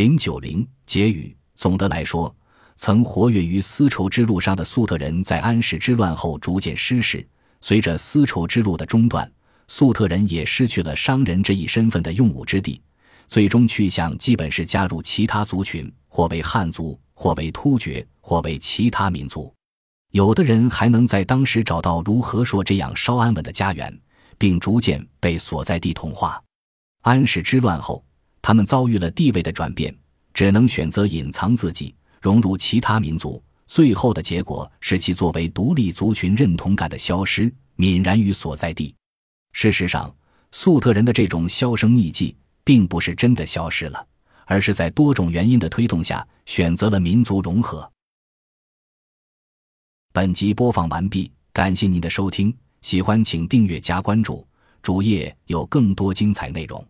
零九零结语。总的来说，曾活跃于丝绸之路上的粟特人在安史之乱后逐渐失势。随着丝绸之路的中断，粟特人也失去了商人这一身份的用武之地，最终去向基本是加入其他族群，或为汉族，或为突厥，或为其他民族。有的人还能在当时找到如何硕这样稍安稳的家园，并逐渐被所在地同化。安史之乱后，他们遭遇了地位的转变。只能选择隐藏自己，融入其他民族。最后的结果是其作为独立族群认同感的消失，泯然于所在地。事实上，粟特人的这种销声匿迹，并不是真的消失了，而是在多种原因的推动下，选择了民族融合。本集播放完毕，感谢您的收听，喜欢请订阅加关注，主页有更多精彩内容。